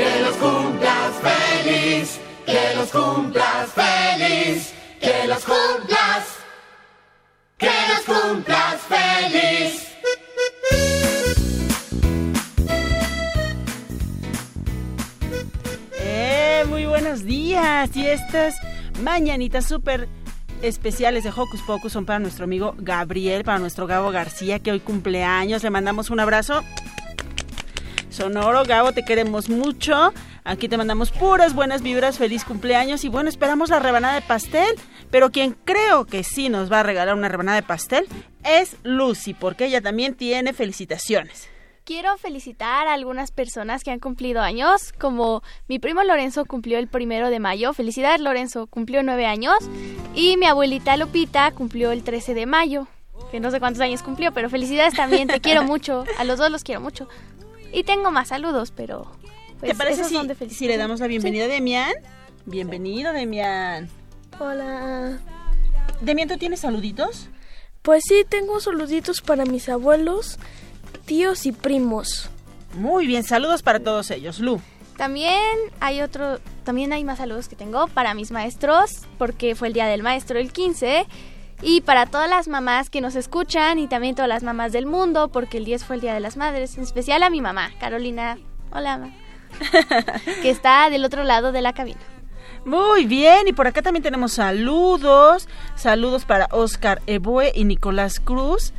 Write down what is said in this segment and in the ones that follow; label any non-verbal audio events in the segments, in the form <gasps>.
Que los cumplas feliz, que los cumplas feliz, que los cumplas, que los cumplas feliz. Eh, muy buenos días y estas mañanitas súper especiales de Hocus Pocus son para nuestro amigo Gabriel, para nuestro Gabo García que hoy cumpleaños. Le mandamos un abrazo Sonoro. Gabo, te queremos mucho. Aquí te mandamos puras buenas vibras, feliz cumpleaños y bueno, esperamos la rebanada de pastel. Pero quien creo que sí nos va a regalar una rebanada de pastel es Lucy, porque ella también tiene felicitaciones. Quiero felicitar a algunas personas que han cumplido años, como mi primo Lorenzo cumplió el primero de mayo. Felicidades Lorenzo, cumplió nueve años. Y mi abuelita Lupita cumplió el 13 de mayo, que no sé cuántos años cumplió, pero felicidades también, te quiero <laughs> mucho. A los dos los quiero mucho. Y tengo más saludos, pero... Pues, ¿Te parece si, si, le damos la bienvenida a Demian? Bienvenido, Demian. Hola. Demian, ¿tú tienes saluditos? Pues sí, tengo saluditos para mis abuelos, tíos y primos. Muy bien, saludos para todos ellos, Lu. También hay otro, también hay más saludos que tengo para mis maestros, porque fue el día del maestro el 15 y para todas las mamás que nos escuchan y también todas las mamás del mundo, porque el 10 fue el Día de las Madres, en especial a mi mamá, Carolina. Hola, mamá. <laughs> que está del otro lado de la cabina. Muy bien, y por acá también tenemos saludos. Saludos para Oscar Ebue y Nicolás Cruz.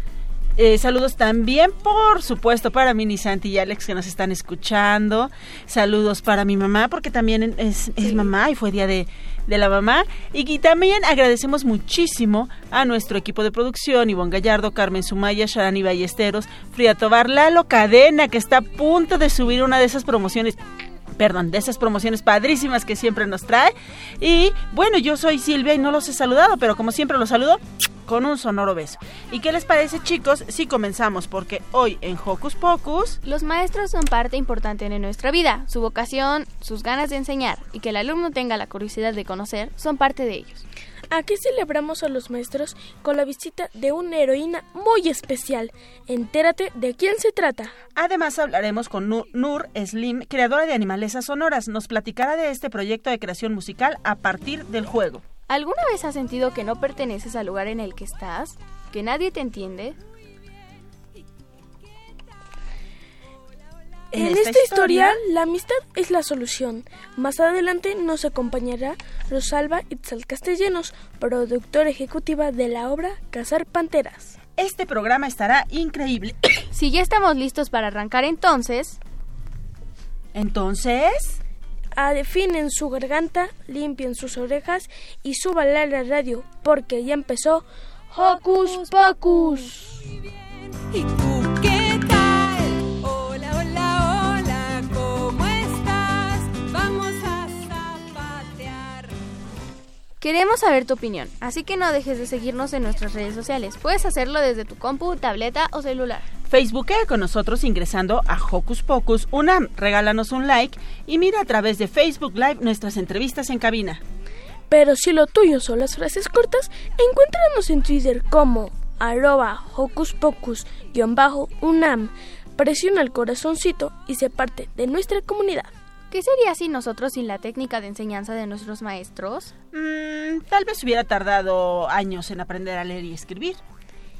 Eh, saludos también, por supuesto, para Mini Santi y Alex que nos están escuchando. Saludos para mi mamá, porque también es, es mamá y fue día de, de la mamá. Y, también agradecemos muchísimo a nuestro equipo de producción, Ivonne Gallardo, Carmen Sumaya, Sharani Ballesteros, Frida Tobar, Lalo Cadena, que está a punto de subir una de esas promociones perdón, de esas promociones padrísimas que siempre nos trae. Y bueno, yo soy Silvia y no los he saludado, pero como siempre los saludo con un sonoro beso. ¿Y qué les parece chicos si comenzamos? Porque hoy en Hocus Pocus... Los maestros son parte importante de nuestra vida. Su vocación, sus ganas de enseñar y que el alumno tenga la curiosidad de conocer son parte de ellos. Aquí celebramos a los maestros con la visita de una heroína muy especial. Entérate de quién se trata. Además hablaremos con Nur, Slim, creadora de Animalesas Sonoras. Nos platicará de este proyecto de creación musical a partir del juego. ¿Alguna vez has sentido que no perteneces al lugar en el que estás? ¿Que nadie te entiende? En, esta, historia, la amistad es la solución. Más adelante nos acompañará Rosalba Itzal Castellanos, productora ejecutiva de la obra Cazar Panteras. Este programa estará increíble. <coughs> si ya estamos listos para arrancar entonces... Entonces definen su garganta, limpien sus orejas y súbanle a la radio, porque ya empezó Hocus Pocus. ¿Y tú qué Queremos saber tu opinión, así que no dejes de seguirnos en nuestras redes sociales. Puedes hacerlo desde tu compu, tableta o celular. Facebookea con nosotros ingresando a Hocus Pocus UNAM. Regálanos un like y mira a través de Facebook Live nuestras entrevistas en cabina. Pero si lo tuyo son las frases cortas, encuéntranos en Twitter como arroba Hocus Pocus-UNAM. Presiona el corazoncito y se parte de nuestra comunidad. ¿Qué sería si nosotros sin la técnica de enseñanza de nuestros maestros? Mm, tal vez hubiera tardado años en aprender a leer y escribir.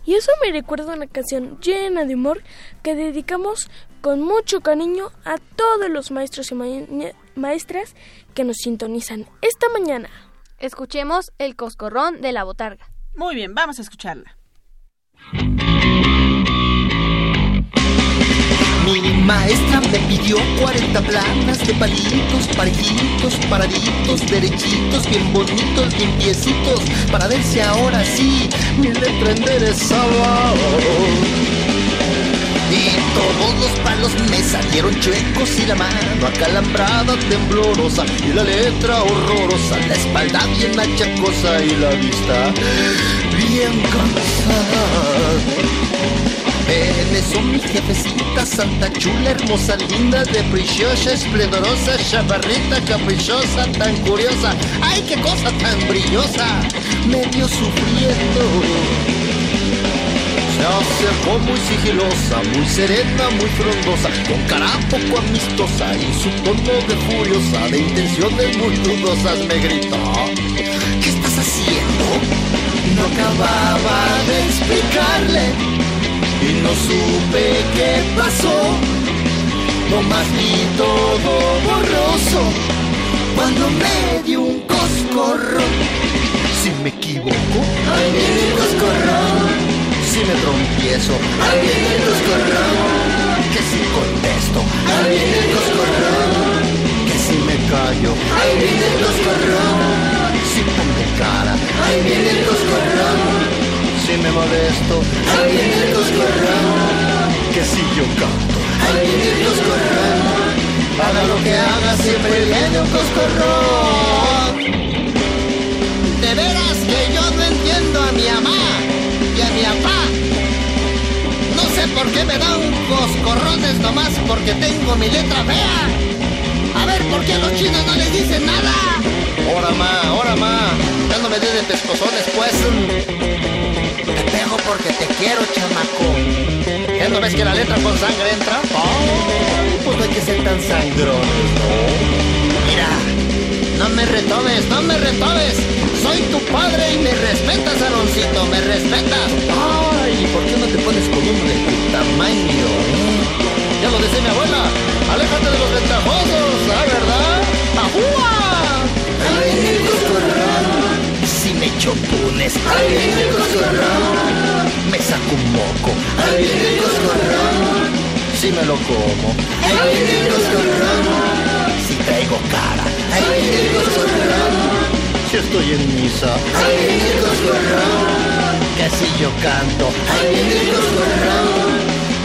Y eso me recuerda una canción llena de humor que dedicamos con mucho cariño a todos los maestros y ma maestras que nos sintonizan esta mañana. Escuchemos el coscorrón de la botarga. Muy bien, vamos a escucharla. Mi maestra me pidió 40 planas de palitos, parejitos, paraditos, derechitos, bien bonitos, limpiecitos, para ver si ahora sí mi letra enderezaba. Y todos los palos me salieron chuecos y la mano acalambrada, temblorosa, y la letra horrorosa, la espalda bien achacosa y la vista bien cansada. En eso mi jefecita, santa chula, hermosa, linda, de preciosa, esplendorosa, chaparrita, caprichosa, tan curiosa, ay qué cosa tan brillosa, me vio sufriendo. Se acercó muy sigilosa, muy serena, muy frondosa, con cara poco amistosa y su tono de furiosa, de intenciones muy dudosas me gritó. ¿Qué estás haciendo? No acababa de explicarle y no supe qué pasó. Nomás vi todo borroso cuando me dio un coscorrón. Si me equivoco, ahí viene el coscorrón. Si me trompiezo, ahí viene el coscorrón. Que si contesto, ahí viene el coscorrón. Que si me callo, ahí viene el coscorrón. Si pongo cara, ahí viene el coscorrón si me molesto, viene el coscorrón. Que si yo canto, viene el coscorrón. Haga lo que haga, siempre viene un coscorrón. De veras que yo no entiendo a mi mamá y a mi papá. No sé por qué me dan coscorrones nomás porque tengo mi letra fea. A ver, ¿por qué los chinos no les dicen nada? Ahora ma, ahora ma, ya no me de pescozones pues. Porque te quiero, chamaco. ¿Ya no ves que la letra con sangre entra? Oh, pues no hay que ser tan sangrones, ¿no? Mira, no me retobes, no me retobes. Soy tu padre y me respetas, Aaroncito, me respetas. Ay, ¿por qué no te pones con uno de? Ya lo decía mi abuela, aléjate de los ventajosos, ¿ah, verdad? ¡Ajúa! Me echo punes, ahí viene el. Me saco un moco, ahí viene el coscorrón. Si me lo como, ahí viene el. Si traigo cara, ahí viene el coscorrón. Si estoy en misa, ahí viene el coscorrón. Que si yo canto, ahí viene el coscorrón.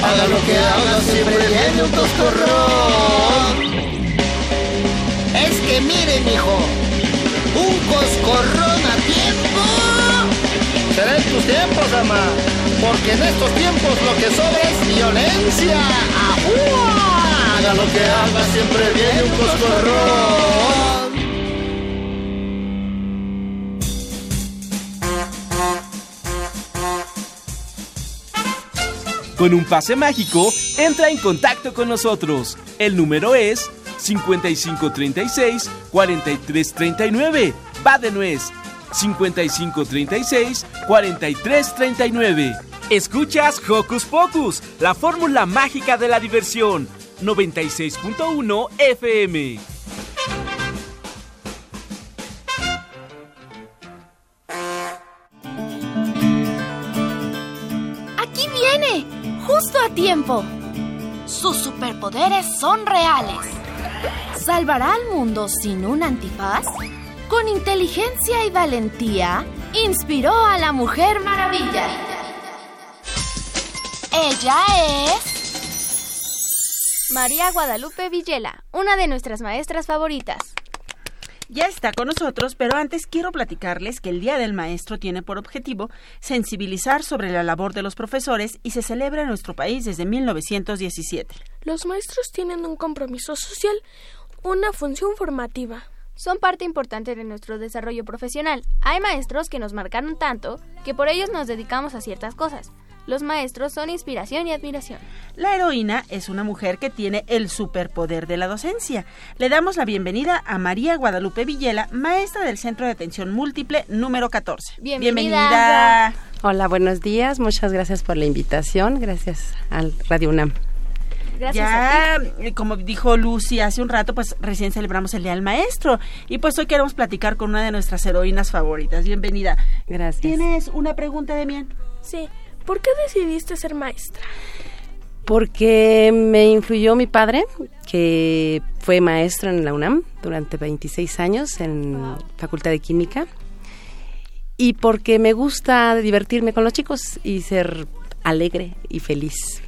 Haga lo que haga, siempre viene un coscorrón. Es que miren, hijo, coscorrón a tiempo. Será en tus tiempos, ama, porque en estos tiempos lo que sobra es violencia. ¡Ajúa! Haga lo que haga, siempre viene un coscorrón. Con un pase mágico, entra en contacto con nosotros. El número es 5536 4339. Va de nuez. 5536 4339. Escuchas Hocus Pocus, la fórmula mágica de la diversión. 96.1 FM. Aquí viene, justo a tiempo. Sus superpoderes son reales. ¿Salvará al mundo sin un antifaz? Con inteligencia y valentía, inspiró a la Mujer Maravilla. Ella es... María Guadalupe Villela, una de nuestras maestras favoritas. Ya está con nosotros, pero antes quiero platicarles que el Día del Maestro tiene por objetivo sensibilizar sobre la labor de los profesores y se celebra en nuestro país desde 1917. Los maestros tienen un compromiso social, una función formativa. Son parte importante de nuestro desarrollo profesional. Hay maestros que nos marcaron tanto que por ellos nos dedicamos a ciertas cosas. Los maestros son inspiración y admiración. La heroína es una mujer que tiene el superpoder de la docencia. Le damos la bienvenida a María Guadalupe Villela, maestra del Centro de Atención Múltiple número 14. Bienvenida. Hola, buenos días. Muchas gracias por la invitación. Gracias al Radio UNAM. Gracias ya, eh, como dijo Lucy hace un rato, pues recién celebramos el Día del Maestro y pues hoy queremos platicar con una de nuestras heroínas favoritas. Bienvenida. Gracias. ¿Tienes una pregunta, Demian? Sí. ¿Por qué decidiste ser maestra? Porque me influyó mi padre, que fue maestro en la UNAM durante 26 años en Facultad de Química. Y porque me gusta divertirme con los chicos y ser alegre y feliz.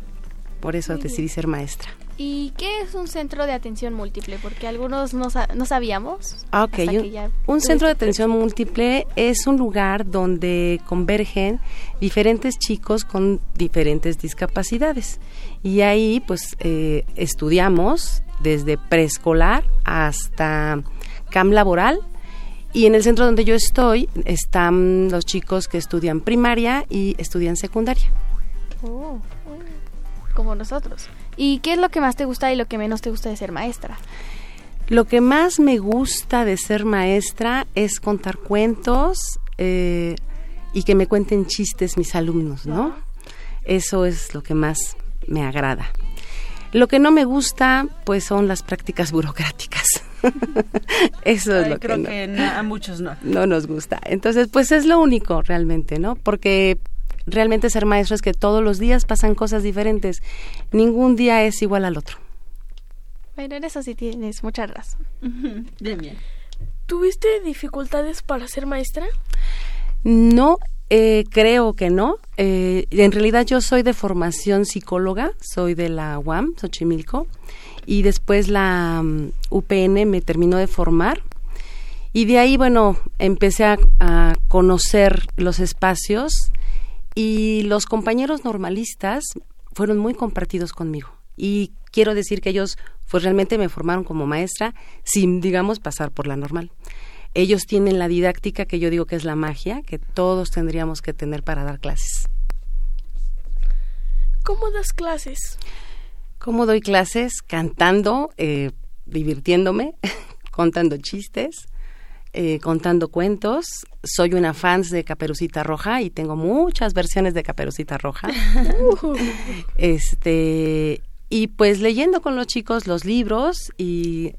Por eso decidí ser maestra. ¿Y qué es un centro de atención múltiple? Porque algunos no, no sabíamos. Ah, ok, un, un centro de atención múltiple es un lugar donde convergen diferentes chicos con diferentes discapacidades. Y ahí pues eh, estudiamos desde preescolar hasta CAM laboral. Y en el centro donde yo estoy están los chicos que estudian primaria y estudian secundaria. Oh como nosotros. ¿Y qué es lo que más te gusta y lo que menos te gusta de ser maestra? Lo que más me gusta de ser maestra es contar cuentos eh, y que me cuenten chistes mis alumnos, ¿no? Eso es lo que más me agrada. Lo que no me gusta, pues, son las prácticas burocráticas. <laughs> Eso es lo creo que, que a muchos no. No nos gusta. Entonces, pues es lo único realmente, ¿no? Porque realmente ser maestro es que todos los días pasan cosas diferentes. Ningún día es igual al otro. Bueno, en eso sí tienes mucha razón. <laughs> bien. ¿Tuviste dificultades para ser maestra? No, eh, creo que no. Eh, en realidad yo soy de formación psicóloga, soy de la UAM, Xochimilco, y después la um, UPN me terminó de formar. Y de ahí, bueno, empecé a conocer los espacios y los compañeros normalistas fueron muy compartidos conmigo. Y quiero decir que ellos pues realmente me formaron como maestra sin, digamos, pasar por la normal. Ellos tienen la didáctica que yo digo que es la magia que todos tendríamos que tener para dar clases. ¿Cómo das clases? ¿Cómo doy clases? Cantando, eh, divirtiéndome, <laughs> contando chistes, eh, contando cuentos. Soy una fan de Caperucita Roja y tengo muchas versiones de Caperucita Roja. <laughs> <laughs> este y pues leyendo con los chicos los libros y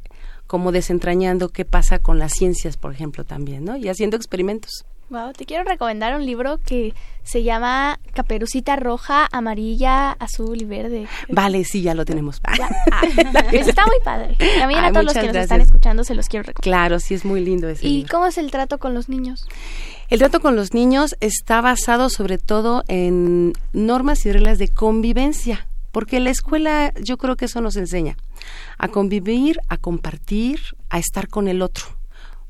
como desentrañando qué pasa con las ciencias, por ejemplo, también, ¿no? Y haciendo experimentos. Wow, te quiero recomendar un libro que se llama Caperucita Roja, Amarilla, Azul y Verde. Vale, sí, ya lo tenemos. <laughs> Ah, está muy padre. También a todos los que nos están escuchando se los quiero recomendar. Claro, sí, es muy lindo ese ¿Y cómo es el trato con los niños? El trato con los niños está basado sobre todo en normas y reglas de convivencia, porque la escuela yo creo que eso nos enseña a convivir, a compartir, a estar con el otro.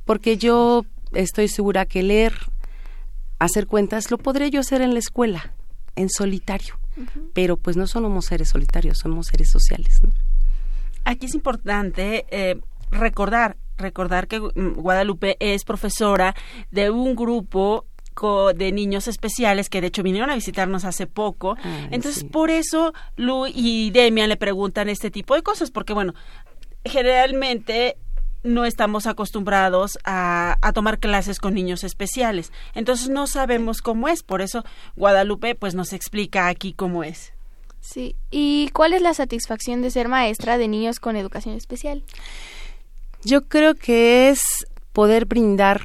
Porque yo estoy segura que leer, hacer cuentas, lo podré yo hacer en la escuela, en solitario. Pero pues no somos seres solitarios, somos seres sociales. Aquí es importante eh, recordar, recordar que mm, Guadalupe es profesora de un grupo de niños especiales que de hecho vinieron a visitarnos hace poco. Entonces, por eso Lu y Demian le preguntan este tipo de cosas, porque bueno, generalmente no estamos acostumbrados a, tomar clases con niños especiales. Entonces no sabemos cómo es. Por eso Guadalupe pues nos explica aquí cómo es. Sí. ¿Y cuál es la satisfacción de ser maestra de niños con educación especial? Yo creo que es poder brindar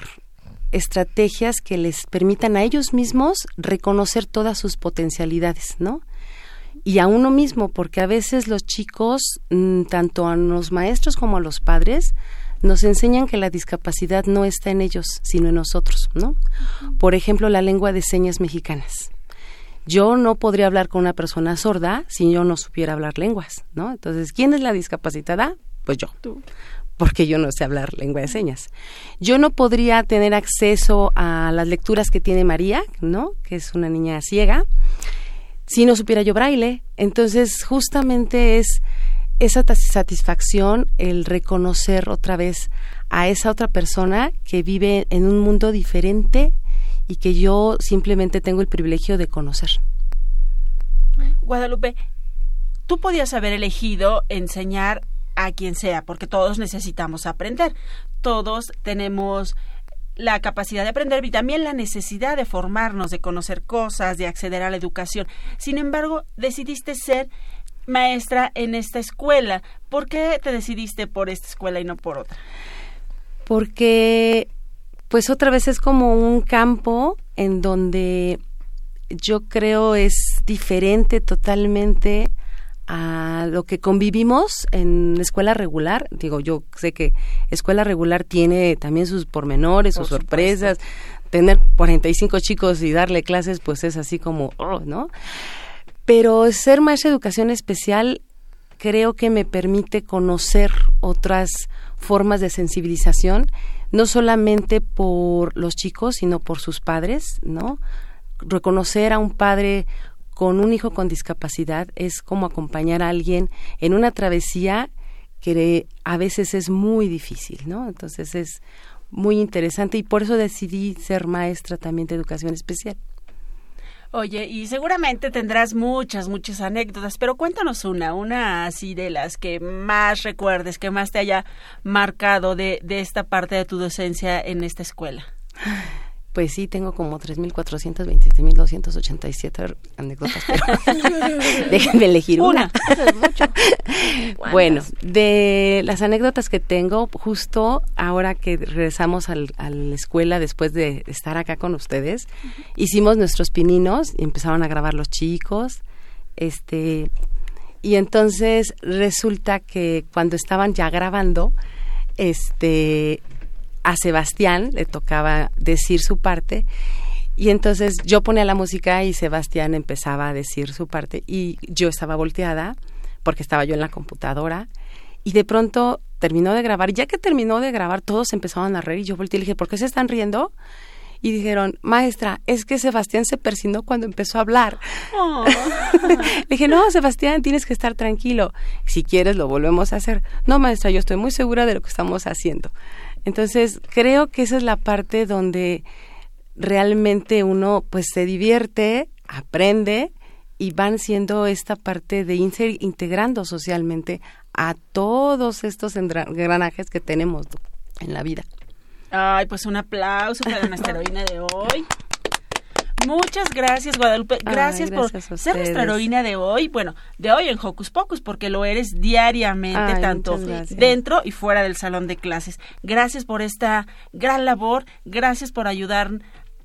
estrategias que les permitan a ellos mismos reconocer todas sus potencialidades, ¿no? Y a uno mismo, porque a veces los chicos, mm, tanto a los maestros como a los padres, nos enseñan que la discapacidad no está en ellos, sino en nosotros, ¿no? Por ejemplo, la lengua de señas mexicanas. Yo no podría hablar con una persona sorda si yo no supiera hablar lenguas, ¿no? Entonces, ¿quién es la discapacitada? Pues yo. Porque yo no sé hablar lengua de señas. Yo no podría tener acceso a las lecturas que tiene María, ¿no? Que es una niña ciega, si no supiera yo braille. Entonces, justamente es esa satisfacción, el reconocer otra vez a esa otra persona que vive en un mundo diferente y que yo simplemente tengo el privilegio de conocer. Guadalupe, tú podías haber elegido enseñar a quien sea, porque todos necesitamos aprender. Todos tenemos la capacidad de aprender y también la necesidad de formarnos, de conocer cosas, de acceder a la educación. Sin embargo, decidiste ser maestra en esta escuela. ¿Por qué te decidiste por esta escuela y no por otra? Porque, pues otra vez es como un campo en donde yo creo es diferente totalmente a lo que convivimos en escuela regular. Digo, yo sé que escuela regular tiene también sus pormenores, sus sorpresas. Tener 45 chicos y darle clases, pues es así como, oh, ¿no? Pero ser maestra de educación especial creo que me permite conocer otras formas de sensibilización, no solamente por los chicos, sino por sus padres, ¿no? Reconocer a un padre con un hijo con discapacidad es como acompañar a alguien en una travesía que a veces es muy difícil, ¿no? Entonces es muy interesante y por eso decidí ser maestra también de educación especial. Oye, y seguramente tendrás muchas, muchas anécdotas, pero cuéntanos una, una así de las que más recuerdes, que más te haya marcado de, de esta parte de tu docencia en esta escuela. Pues sí, tengo como 3.427.287 anécdotas, pero <laughs> déjenme elegir una. <laughs> bueno, de las anécdotas que tengo, justo ahora que regresamos al, a la escuela después de estar acá con ustedes, hicimos nuestros pininos y empezaron a grabar los chicos, este, y entonces resulta que cuando estaban ya grabando, este a Sebastián le tocaba decir su parte y entonces yo ponía la música y Sebastián empezaba a decir su parte y yo estaba volteada porque estaba yo en la computadora y de pronto terminó de grabar. Ya que terminó de grabar, todos empezaron a reír y yo volteé y le dije, ¿por qué se están riendo? Y dijeron, maestra, es que Sebastián se persinó cuando empezó a hablar. Oh. <laughs> le dije, no, Sebastián, tienes que estar tranquilo. Si quieres, lo volvemos a hacer. No, maestra, yo estoy muy segura de lo que estamos haciendo. Entonces, creo que esa es la parte donde realmente uno pues se divierte, aprende y van siendo esta parte de integrando socialmente a todos estos engranajes que tenemos en la vida. Ay, pues un aplauso para nuestra <laughs> heroína de hoy. Muchas gracias, Guadalupe. Gracias, Ay, por gracias ser nuestra heroína de hoy. Bueno, de hoy en Hocus Pocus, porque lo eres diariamente, Ay, tanto dentro y fuera del salón de clases. Gracias por esta gran labor. Gracias por ayudar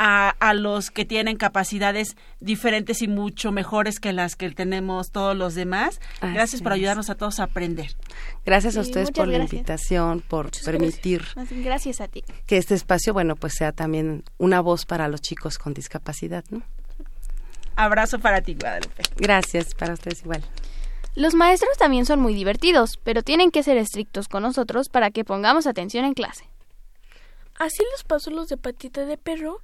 a, a los que tienen capacidades diferentes y mucho mejores que las que tenemos todos los demás. Así gracias por ayudarnos a todos a aprender. Gracias a Sí, ustedes por la gracias. invitación, por permitir bien, Gracias a ti. que este espacio, bueno, pues sea también una voz para los chicos con discapacidad, ¿no? Abrazo para ti, Guadalupe. Gracias, para ustedes igual. Los maestros también son muy divertidos, pero tienen que ser estrictos con nosotros para que pongamos atención en clase. Así les pasó los de Patita de Perro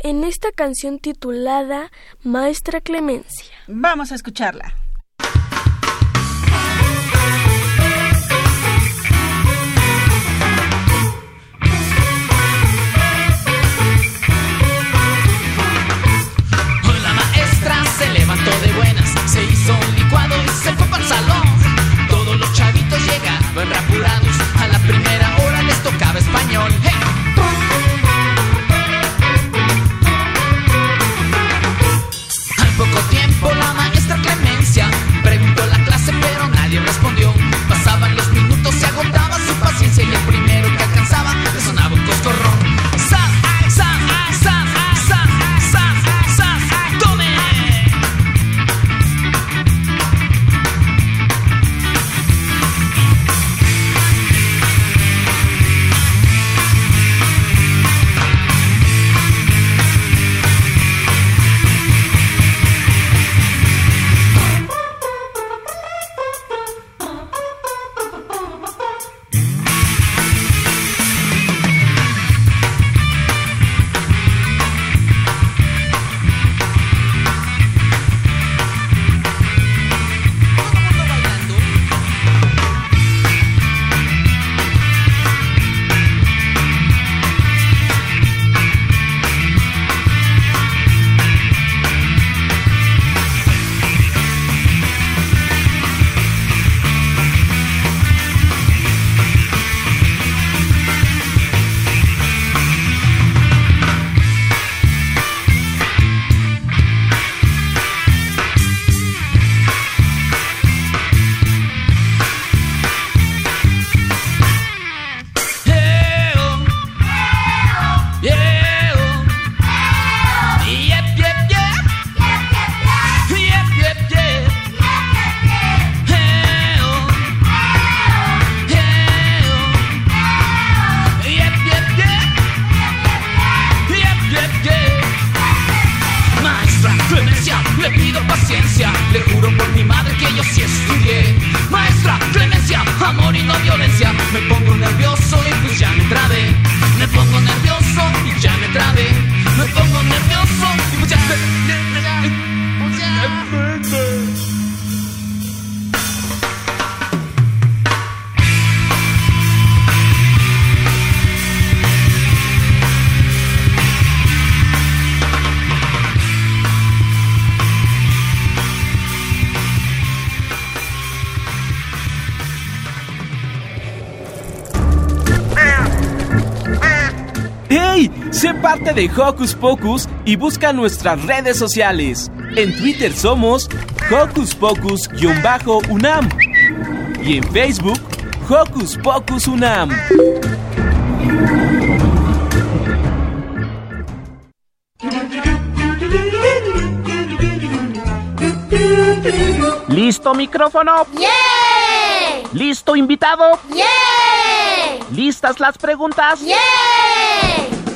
en esta canción titulada Maestra Clemencia. Vamos a escucharla. Sé parte de Hocus Pocus y busca nuestras redes sociales. En Twitter somos Hocus Pocus-UNAM y en Facebook Hocus Pocus UNAM. ¿Listo micrófono? ¡Yeah! ¿Listo invitado? ¡Yeah! ¿Listas las preguntas? ¡Yeah!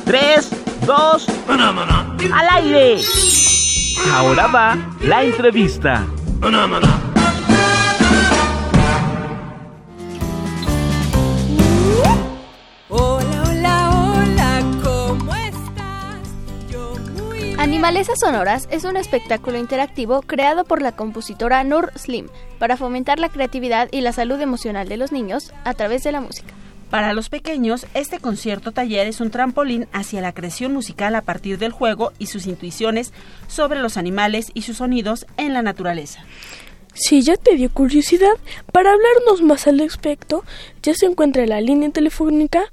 Tres, dos, al aire. Ahora va la entrevista. Hola, hola, hola, ¿cómo estás? Yo muy Animalesas Sonoras es un espectáculo interactivo creado por la compositora Nur Slim para fomentar la creatividad y la salud emocional de los niños a través de la música. Para los pequeños, este concierto taller es un trampolín hacia la creación musical a partir del juego y sus intuiciones sobre los animales y sus sonidos en la naturaleza. Si ya te dio curiosidad, para hablarnos más al respecto, ya se encuentra en la línea telefónica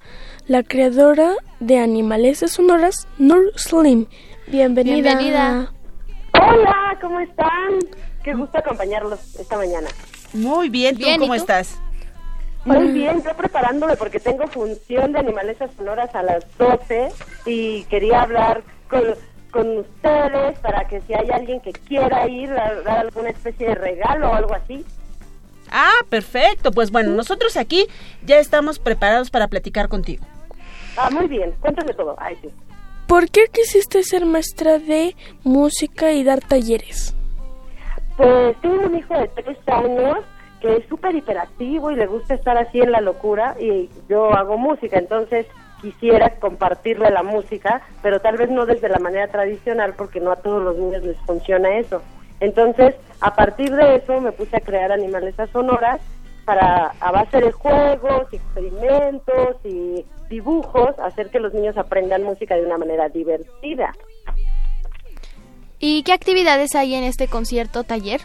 la creadora de Animalesas Sonoras, Nur Slim. Bienvenida. Bienvenida. Hola, ¿cómo están? Qué gusto acompañarlos esta mañana. Muy bien, ¿tú Bien, ¿y cómo tú? estás? Muy bien, yo preparándome porque tengo función de Animalesas Sonoras a las 12 y quería hablar con, con ustedes para que si hay alguien que quiera ir, dar, dar alguna especie de regalo o algo así. Ah, perfecto. Pues bueno, nosotros aquí ya estamos preparados para platicar contigo. Ah, muy bien, cuéntame todo. Ay, sí. ¿Por qué quisiste ser maestra de música y dar talleres? Pues tengo un hijo de tres años que es súper hiperactivo y le gusta estar así en la locura y yo hago música, entonces quisiera compartirle la música, pero tal vez no desde la manera tradicional porque no a todos los niños les funciona eso. Entonces, a partir de eso me puse a crear animalesas sonoras para, a base de juegos, experimentos y dibujos, hacer que los niños aprendan música de una manera divertida. ¿Y qué actividades hay en este concierto taller?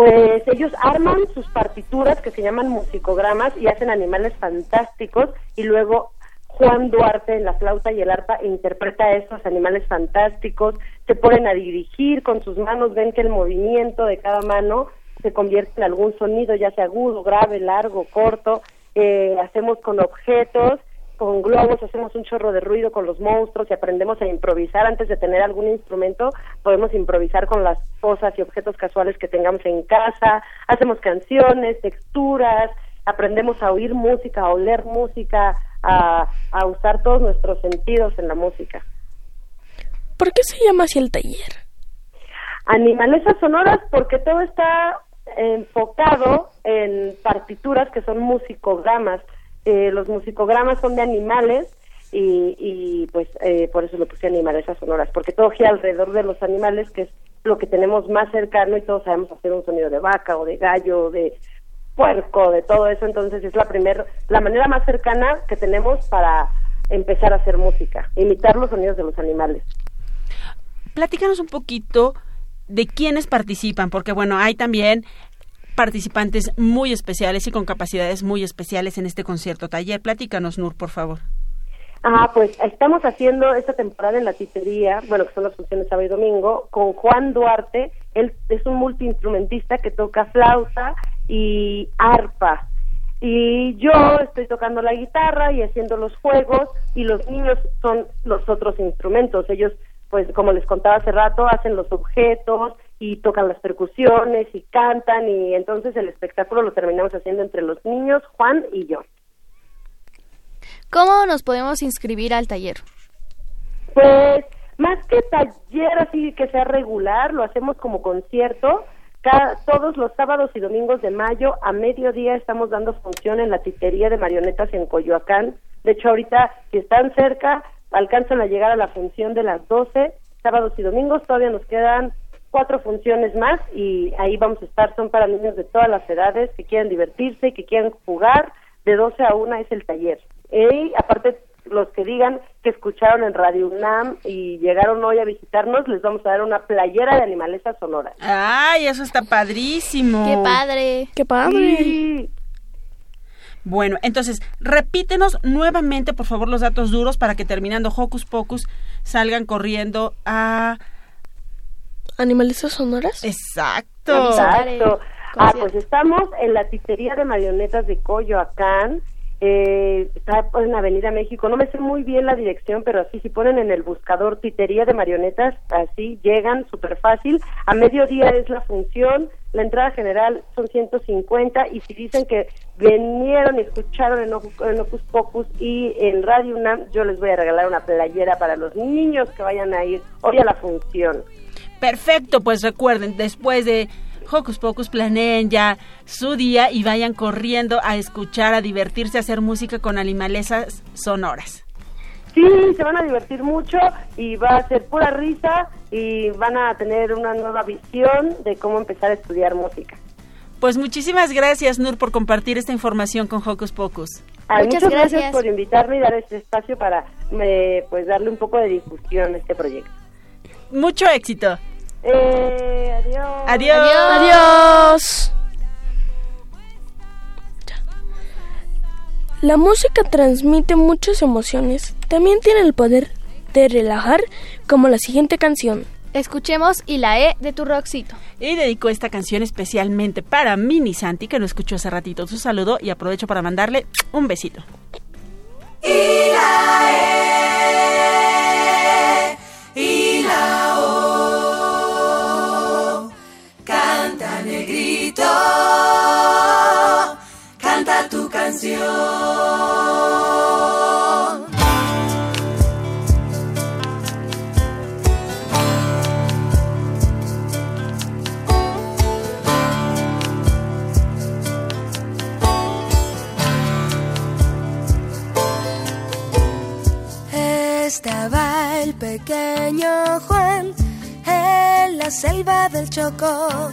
Pues ellos arman sus partituras que se llaman musicogramas y hacen animales fantásticos y luego Juan Duarte en la flauta y el arpa interpreta esos animales fantásticos, se ponen a dirigir con sus manos, ven que el movimiento de cada mano se convierte en algún sonido, ya sea agudo, grave, largo, corto, eh, hacemos con objetos, con globos, hacemos un chorro de ruido con los monstruos y aprendemos a improvisar antes de tener algún instrumento, podemos improvisar con las cosas y objetos casuales que tengamos en casa, hacemos canciones, texturas, aprendemos a oír música, a oler música, a, a usar todos nuestros sentidos en la música. ¿Por qué se llama así el taller? Animalesas sonoras porque todo está enfocado en partituras que son musicogramas. Eh, los musicogramas son de animales y, y pues eh, por eso le puse animalesas sonoras, porque todo gira alrededor de los animales, que es lo que tenemos más cercano y todos sabemos hacer un sonido de vaca o de gallo, de puerco, de todo eso, entonces es la primer, la manera más cercana que tenemos para empezar a hacer música, imitar los sonidos de los animales. Platícanos un poquito de quiénes participan, porque bueno, hay también participantes muy especiales y con capacidades muy especiales en este concierto taller. Platícanos, Nur, por favor. Ah, pues estamos haciendo esta temporada en la titería, bueno, que son las funciones sábado y domingo, con Juan Duarte. Él es un multiinstrumentista que toca flauta y arpa. Y yo estoy tocando la guitarra y haciendo los juegos y los niños son los otros instrumentos. Ellos, pues como les contaba hace rato, hacen los objetos y tocan las percusiones y cantan y entonces el espectáculo lo terminamos haciendo entre los niños, Juan y yo. ¿Cómo nos podemos inscribir al taller? Pues más que taller así que sea regular, lo hacemos como concierto. Cada, todos los sábados y domingos de mayo a mediodía estamos dando función en la titería de marionetas en Coyoacán. De hecho, ahorita, si están cerca, alcanzan a llegar a la función de las 12, sábados y domingos. Todavía nos quedan cuatro funciones más y ahí vamos a estar. Son para niños de todas las edades que quieran divertirse y que quieran jugar. De 12 a 1 es el taller. Y aparte, los que digan que escucharon en Radio UNAM y llegaron hoy a visitarnos, les vamos a dar una playera de animalesas sonoras. ¡Ay, eso está padrísimo! ¡Qué padre! ¡Qué padre! Sí. Bueno, entonces, repítenos nuevamente, por favor, los datos duros para que terminando Hocus Pocus salgan corriendo a... ¿Animalistas sonoras? Exacto. Exacto. Ah, pues estamos en la titería de marionetas de Coyoacán. Eh, está en Avenida México. No me sé muy bien la dirección, pero así si ponen en el buscador titería de marionetas, así llegan súper fácil. A mediodía es la función. La entrada general son 150 y si dicen que vinieron y escucharon en, Ocu- en Ocus Pocus y en Radio UNAM, yo les voy a regalar una playera para los niños que vayan a ir hoy a la función. Perfecto, pues recuerden, después de Hocus Pocus planeen ya su día y vayan corriendo a escuchar, a divertirse, a hacer música con animalesas sonoras. Sí, se van a divertir mucho y va a ser pura risa y van a tener una nueva visión de cómo empezar a estudiar música. Pues muchísimas gracias, Nur, por compartir esta información con Hocus Pocus. Muchas, gracias. por invitarme y dar este espacio para eh, pues darle un poco de difusión a este proyecto. Mucho éxito. Eh, adiós. Adiós. Adiós. La música transmite muchas emociones. También tiene el poder de relajar, como la siguiente canción. Escuchemos y la E de tu Roxito. Y dedico esta canción especialmente para Mini Santi, que nos escuchó hace ratito su saludo, y aprovecho para mandarle un besito. Y la E Estaba el pequeño Juan en la selva del Chocó.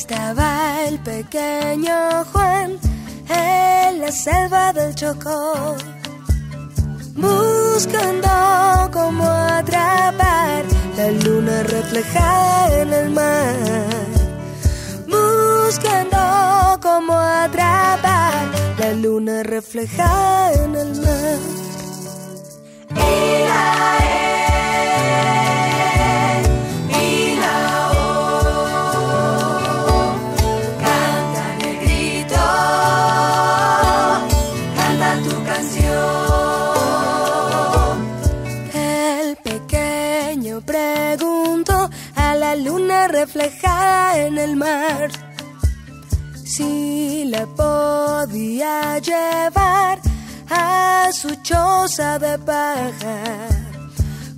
Estaba el pequeño Juan en la selva del Chocó. Buscando cómo atrapar la luna reflejada en el mar. Buscando cómo atrapar la luna reflejada en el mar. Y reflejada en el mar si la podía llevar a su choza de paja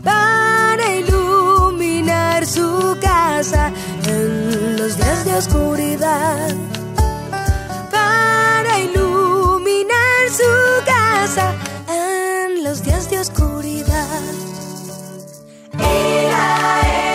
para iluminar su casa en los días de oscuridad. Para iluminar su casa en los días de oscuridad. Y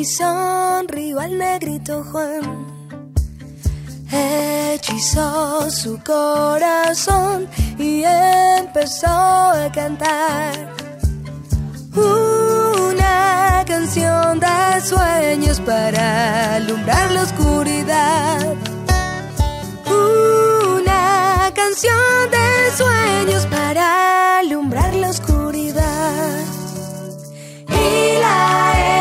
y sonrió al negrito Juan. Hechizó su corazón y empezó a cantar una canción de sueños para alumbrar la oscuridad. Una canción de sueños para alumbrar la oscuridad. Y la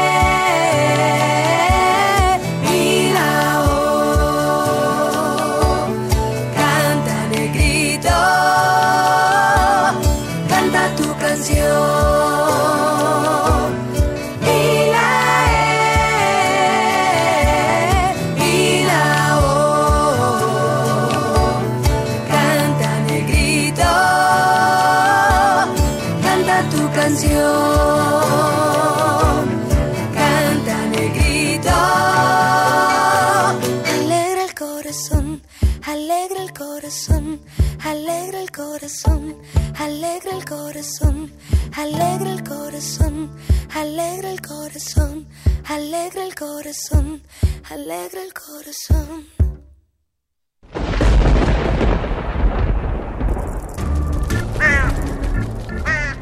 corazón, alegra el corazón, alegra el corazón, alegra el corazón, alegra el corazón, alegra el corazón.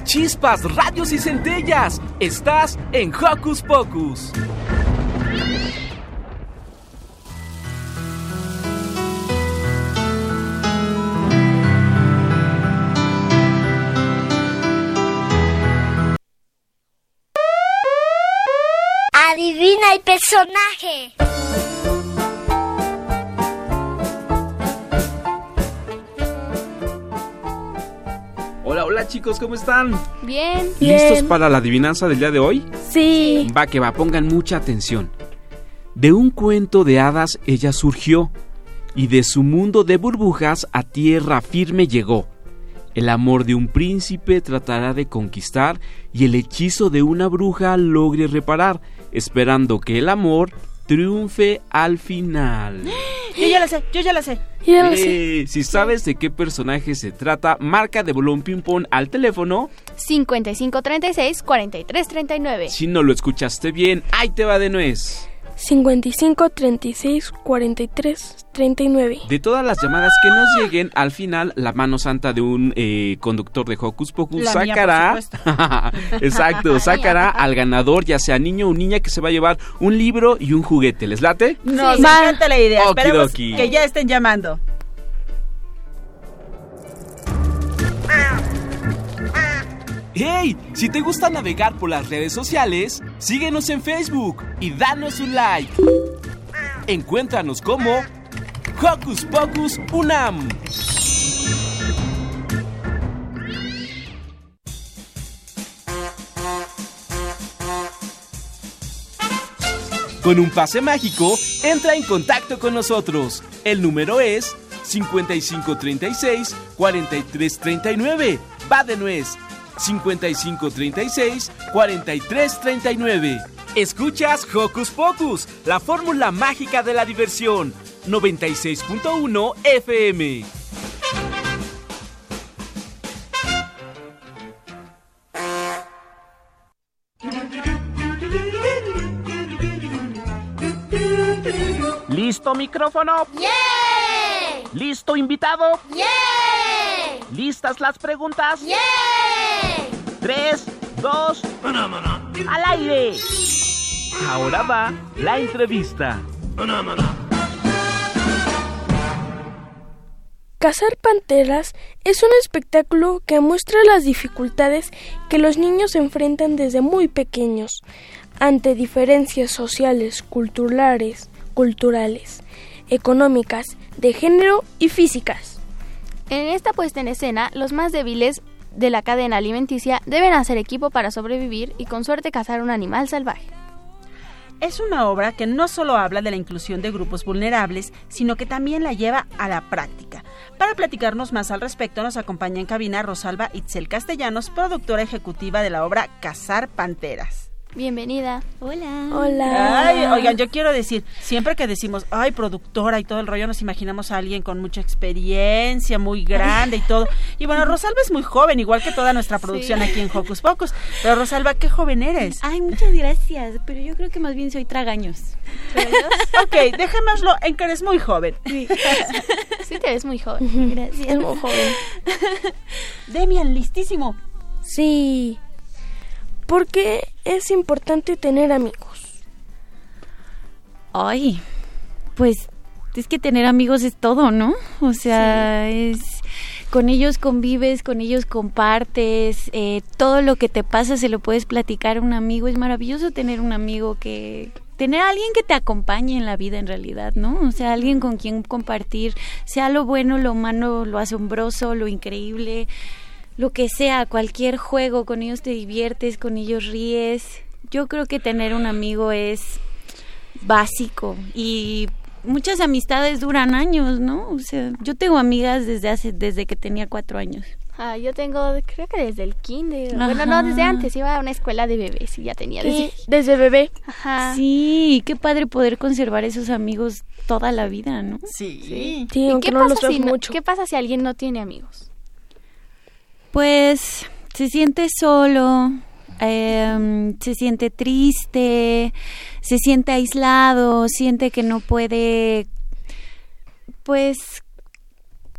Chispas, radios y centellas. Estás en Hocus Pocus. Personaje. Hola, hola chicos, ¿cómo están? Bien. ¿Listos para la adivinanza del día de hoy? Sí. Va que va, pongan mucha atención. De un cuento de hadas ella surgió, y de su mundo de burbujas a tierra firme llegó. El amor de un príncipe tratará de conquistar y el hechizo de una bruja logre reparar, esperando que el amor triunfe al final. <gasps> Yo ya la sé, yo ya la sé. Eh, si sabes de qué personaje se trata, marca de bolón ping pong al teléfono. 5536 4339. Si no lo escuchaste bien, ahí te va de nuez. 55 36 43 39. De todas las llamadas que nos lleguen, al final la mano santa de un eh, conductor de Hocus Pocus La mía, sacará, por <laughs> exacto, sacará al ganador, ya sea niño o niña, que se va a llevar un libro y un juguete. ¿Les late? Nos encanta la idea. Esperemos que ya estén llamando. ¡Hey! Si te gusta navegar por las redes sociales, síguenos en Facebook y danos un like. Encuéntranos como Hocus Pocus Unam. Con un pase mágico, entra en contacto con nosotros. El número es 5536 4339. Va de nuez. 5536 4339. Escuchas Hocus Pocus, la fórmula mágica de la diversión. 96.1 FM. ¿Listo micrófono? ¡Yeah! ¿Listo invitado? ¡Yeah! ¿Listas las preguntas? ¡Yeah! 3, 2, al aire. Ahora va la entrevista. Cazar panteras es un espectáculo que muestra las dificultades que los niños enfrentan desde muy pequeños ante diferencias sociales, culturales, culturales, económicas, de género y físicas. En esta puesta en escena, los más débiles de la cadena alimenticia deben hacer equipo para sobrevivir y con suerte cazar un animal salvaje. Es una obra que no solo habla de la inclusión de grupos vulnerables, sino que también la lleva a la práctica. Para platicarnos más al respecto, nos acompaña en cabina Rosalba Itzel Castellanos, productora ejecutiva de la obra Cazar Panteras. Bienvenida. Hola. Hola. Ay, oigan, yo quiero decir, siempre que decimos, ay, productora y todo el rollo, nos imaginamos a alguien con mucha experiencia, muy grande y todo. Y bueno, <laughs> Rosalba es muy joven, igual que toda nuestra producción aquí en Hocus Pocus. Pero Rosalba, ¿qué joven eres? Ay, muchas gracias, pero yo creo que más bien soy tragaños. <laughs> ok, dejémoslo en que eres muy joven. Sí, <laughs> sí te ves muy joven. Gracias. Es muy joven. Demian, listísimo. Sí. ¿Por qué es importante tener amigos? Ay, pues es que tener amigos es todo, ¿no? O sea, es con ellos convives, con ellos compartes, eh, todo lo que te pasa se lo puedes platicar a un amigo. Es maravilloso tener un amigo que tener a alguien que te acompañe en la vida en realidad, ¿no? O sea, alguien con quien compartir, sea lo bueno, lo humano, lo asombroso, lo increíble, lo que sea, cualquier juego, con ellos te diviertes, con ellos ríes. Yo creo que tener un amigo es básico y muchas amistades duran años, ¿no? O sea, yo tengo amigas desde hace, desde que tenía cuatro años. Ah, yo tengo, creo que desde el kinder. Bueno, Ajá. no, desde antes. Iba a una escuela de bebés y ya tenía desde... Desde bebé. Ajá. Sí, qué padre poder conservar esos amigos toda la vida, ¿no? Sí. Sí, ¿Y aunque qué, no pasa los si no- mucho. ¿Qué pasa si alguien no tiene amigos? Pues se siente solo, em, se siente triste, se siente aislado, siente que no puede, pues,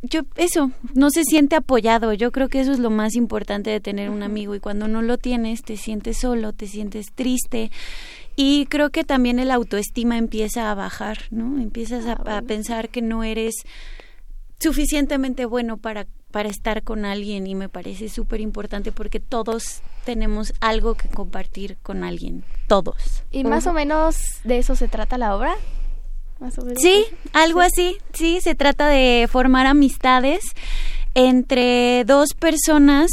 yo, eso, no se siente apoyado. Yo creo que eso es lo más importante de tener un amigo y cuando no lo tienes te sientes solo, te sientes triste. Y creo que también el autoestima empieza a bajar, ¿no? Empiezas a, a pensar que no eres suficientemente bueno para, para estar con alguien y me parece súper importante porque todos tenemos algo que compartir con alguien, todos. ¿Y más o menos de eso se trata la obra? Más o menos. Sí, algo así, sí, se trata de formar amistades entre dos personas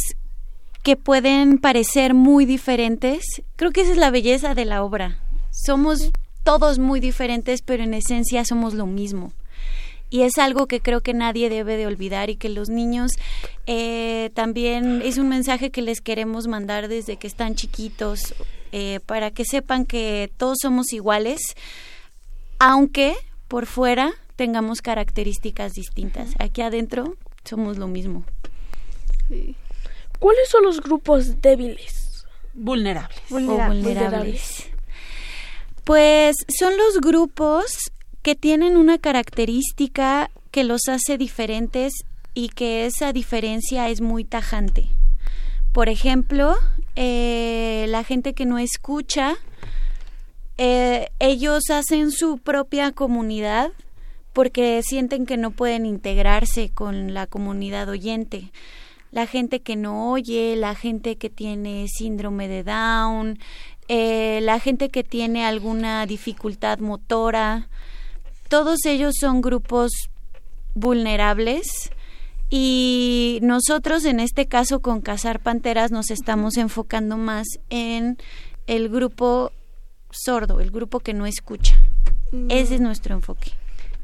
que pueden parecer muy diferentes. Creo que esa es la belleza de la obra. Somos todos muy diferentes, pero en esencia somos lo mismo. Y es algo que creo que nadie debe de olvidar y que los niños eh, también es un mensaje que les queremos mandar desde que están chiquitos eh, para que sepan que todos somos iguales, aunque por fuera tengamos características distintas. Aquí adentro somos lo mismo. ¿Cuáles son los grupos débiles? Vulnerables. o vulnerables. Pues son los grupos que tienen una característica que los hace diferentes y que esa diferencia es muy tajante. Por ejemplo, eh, la gente que no escucha, eh, ellos hacen su propia comunidad porque sienten que no pueden integrarse con la comunidad oyente. La gente que no oye, la gente que tiene síndrome de Down, eh, la gente que tiene alguna dificultad motora, todos ellos son grupos vulnerables y nosotros en este caso con Cazar Panteras nos estamos enfocando más en el grupo sordo, el grupo que no escucha. Mm. Ese es nuestro enfoque.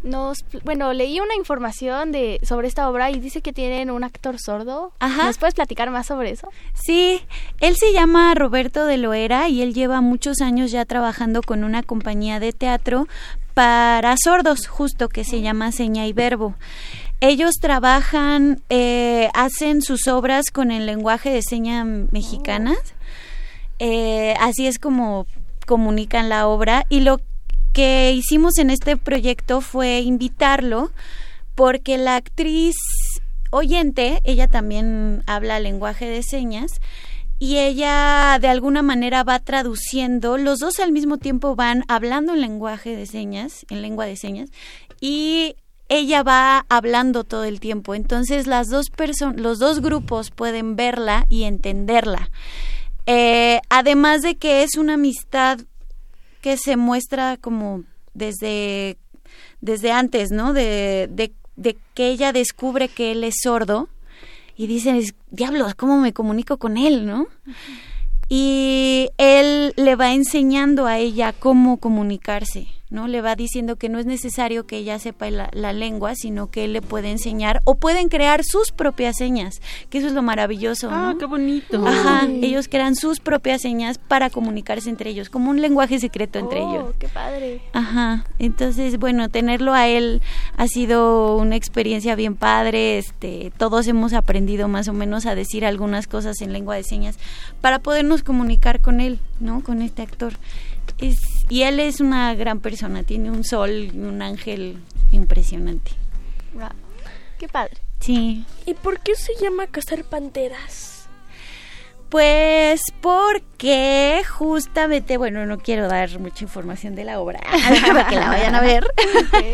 Nos, bueno, leí una información de sobre esta obra y dice que tienen un actor sordo. Ajá. ¿Nos puedes platicar más sobre eso? Sí, él se llama Roberto de Loera y él lleva muchos años ya trabajando con una compañía de teatro para sordos, justo que se llama Seña y Verbo. Ellos trabajan, eh, hacen sus obras con el lenguaje de señas mexicanas. Eh, así es como comunican la obra y lo que hicimos en este proyecto fue invitarlo porque la actriz oyente, ella también habla lenguaje de señas y ella de alguna manera va traduciendo, los dos al mismo tiempo van hablando en lenguaje de señas, en lengua de señas y ella va hablando todo el tiempo. Entonces las dos los dos grupos pueden verla y entenderla. Eh, además de que es una amistad que se muestra como desde, desde antes, ¿no? De, de, de que ella descubre que él es sordo y dice, diablos, ¿cómo me comunico con él, no? Y él le va enseñando a ella cómo comunicarse, ¿no? Le va diciendo que no es necesario que ella sepa la, la, lengua, sino que él le puede enseñar o pueden crear sus propias señas, que eso es lo maravilloso. Ah, ¿no? qué bonito. Ajá, ellos crean sus propias señas para comunicarse entre ellos, como un lenguaje secreto entre oh, ellos. qué padre. Ajá, entonces, bueno, tenerlo a él ha sido una experiencia bien padre, este, todos hemos aprendido más o menos a decir algunas cosas en lengua de señas para podernos comunicar con él, ¿no? Con este actor. Es, y él es una gran persona, tiene un sol y un ángel impresionante. Wow. Qué padre. Sí. ¿Y por qué se llama Cazar Panteras? Pues porque justamente, bueno, no quiero dar mucha información de la obra <laughs> para que la vayan a ver. Okay.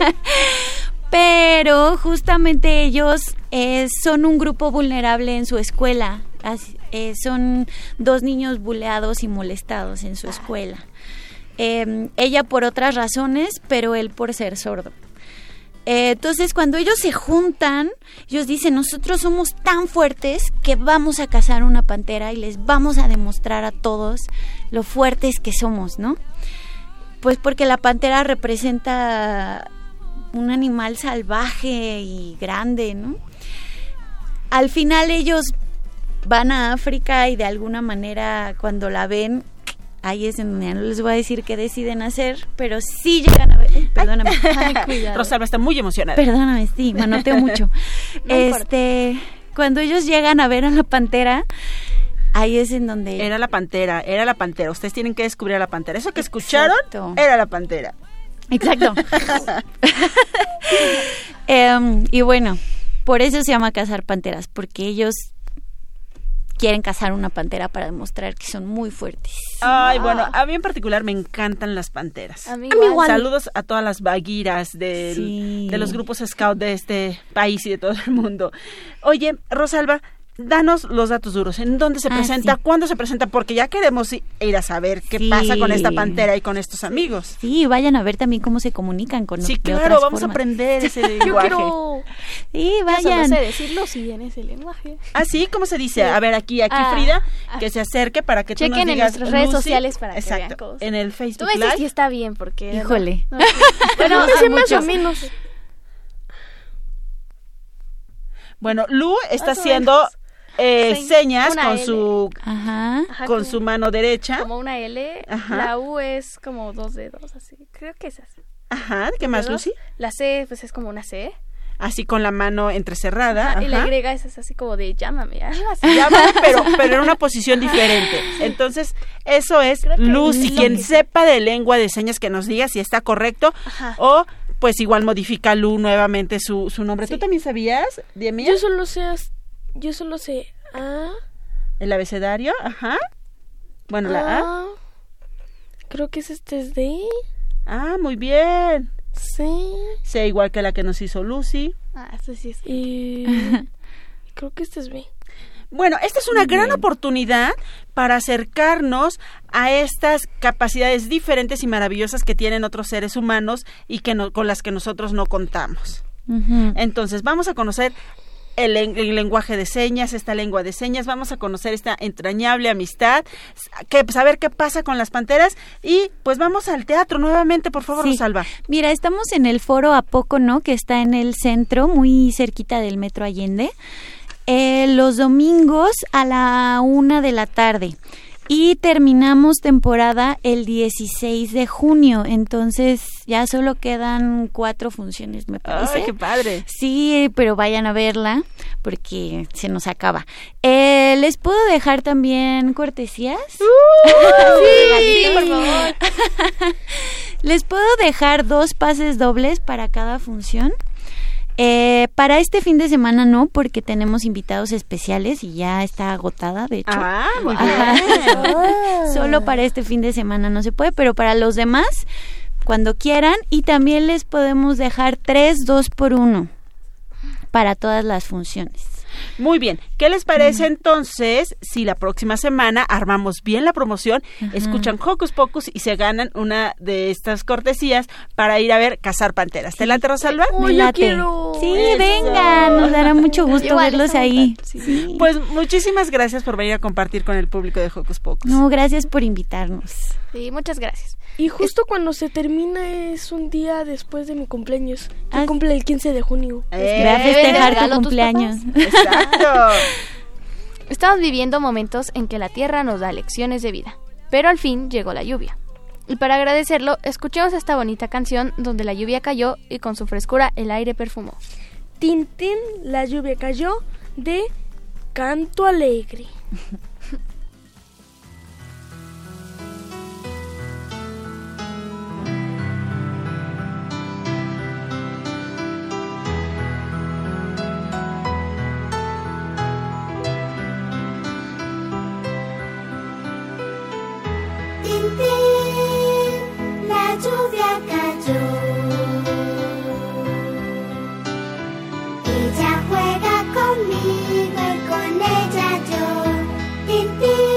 Pero justamente ellos eh, son un grupo vulnerable en su escuela. Eh, son dos niños buleados y molestados en su escuela. Eh, ella por otras razones, pero él por ser sordo. Eh, entonces, cuando ellos se juntan, ellos dicen, nosotros somos tan fuertes que vamos a cazar una pantera y les vamos a demostrar a todos lo fuertes que somos, ¿no? Pues porque la pantera representa un animal salvaje y grande, ¿no? al final ellos van a África y de alguna manera cuando la ven, ahí es en donde ya no les voy a decir qué deciden hacer, pero sí llegan a ver. Ay, perdóname. <laughs> Ay, cuidado. Rosalba está muy emocionada. Perdóname, sí, manoteo <laughs> mucho. No importa. este, cuando ellos llegan a ver a la pantera, ahí es en donde Era la pantera, era la pantera. Ustedes tienen que descubrir a la pantera. Eso que escucharon era la pantera. Exacto. <laughs> Em, y bueno, por eso se llama cazar panteras, porque ellos quieren cazar una pantera para demostrar que son muy fuertes. Ay, bueno, a mí en particular me encantan las panteras. A mí igual. Saludos a todas las vaguiras del- Sí. de los grupos scout de este país y de todo el mundo. Oye, Rosalba, danos los datos duros. ¿En dónde se Ah, presenta? sí. ¿Cuándo se presenta? Porque ya queremos ir a saber qué Sí. pasa con esta pantera y con estos amigos. Sí, vayan a ver también cómo se comunican con Sí, de claro, otras vamos a aprender ese Yo lenguaje. quiero... Sí, Yo solo vayan. sé decirlo si en ese lenguaje. ¿Ah, sí? ¿Cómo se dice? Sí. A ver, aquí, aquí Ah, Frida, ah. que se acerque para que tú nos Chequen en nuestras redes Lucy. sociales para que vean cosas. En el Tú Facebook me dices está bien, porque... ¿no? Híjole. No, sí. bueno, a más o menos. Bueno, Lu está haciendo. Eh, Sí, señas con L. su Ajá. Con su mano derecha. Como una L. Ajá. La U es como dos dedos, así. Creo que es así. Ajá, ¿qué más, Dedos. Lucy? La C, pues es como una C. Así con la mano entrecerrada. Ajá, Y la. Y es, así como de llámame, <laughs> así. Llámame, pero, <laughs> pero en una posición diferente. Entonces, eso es Lucy. Quien sepa de lengua de señas que nos diga si está correcto Ajá. o pues igual modifica Lu nuevamente su, su nombre. ¿Tú también sabías, Diemia? Yo solo sé, as- yo solo sé A, El abecedario, ajá. Bueno, la A. A. Creo que es este es D. Ah, muy bien. C. C igual que la que nos hizo Lucy. Ah, eso sí es. Y creo que este es B. Bueno, esta es una gran oportunidad para acercarnos a estas capacidades diferentes y maravillosas que tienen otros seres humanos y que no- con las que nosotros no contamos. Entonces, vamos a conocer el, el lenguaje de señas, esta lengua de señas, vamos a conocer esta entrañable amistad, que, saber qué pasa con las panteras y pues vamos al teatro nuevamente, por favor, Sí. Rosalba. Mira, estamos en el foro A Poco, ¿no? Que está en el centro, muy cerquita del Metro Allende. Eh, los domingos a la una de la tarde. Y terminamos temporada el 16 de junio. Entonces ya solo quedan cuatro funciones, me parece. Ay, qué padre. Sí, pero vayan a verla porque se nos acaba. Eh, ¿Les puedo dejar también cortesías? <laughs> Sí, por favor. <laughs> Les puedo dejar dos pases dobles para cada función. Eh, para este fin de semana no, porque tenemos invitados especiales y ya está agotada, de hecho. Ah, muy Ajá. bien. <laughs> Solo para este fin de semana no se puede, pero para los demás, cuando quieran. Y también les podemos dejar tres, dos por uno para todas las funciones. Muy bien, ¿qué les parece entonces si la próxima semana armamos bien la promoción, escuchan Hocus Pocus y se ganan una de estas cortesías para ir a ver Cazar Panteras? ¿Te late, Rosalba? Me late. Sí, Eso. vengan, nos dará mucho gusto Igual, verlos ahí. Sí. Pues muchísimas gracias por venir a compartir con el público de Hocus Pocus. No, gracias por invitarnos. Sí, muchas gracias. Y justo cuando se termina es un día después de mi cumpleaños. Ah, Que cumple el 15 de junio. Eh, Ve a festejar regalo tu cumpleaños. Exacto. <laughs> Estamos viviendo momentos en que la Tierra nos da lecciones de vida, pero al fin llegó la lluvia. Y para agradecerlo, escuchemos esta bonita canción donde la lluvia cayó y con su frescura el aire perfumó. Tintín, la lluvia cayó de Canto Alegre. <laughs> Ella juega conmigo y con ella yo.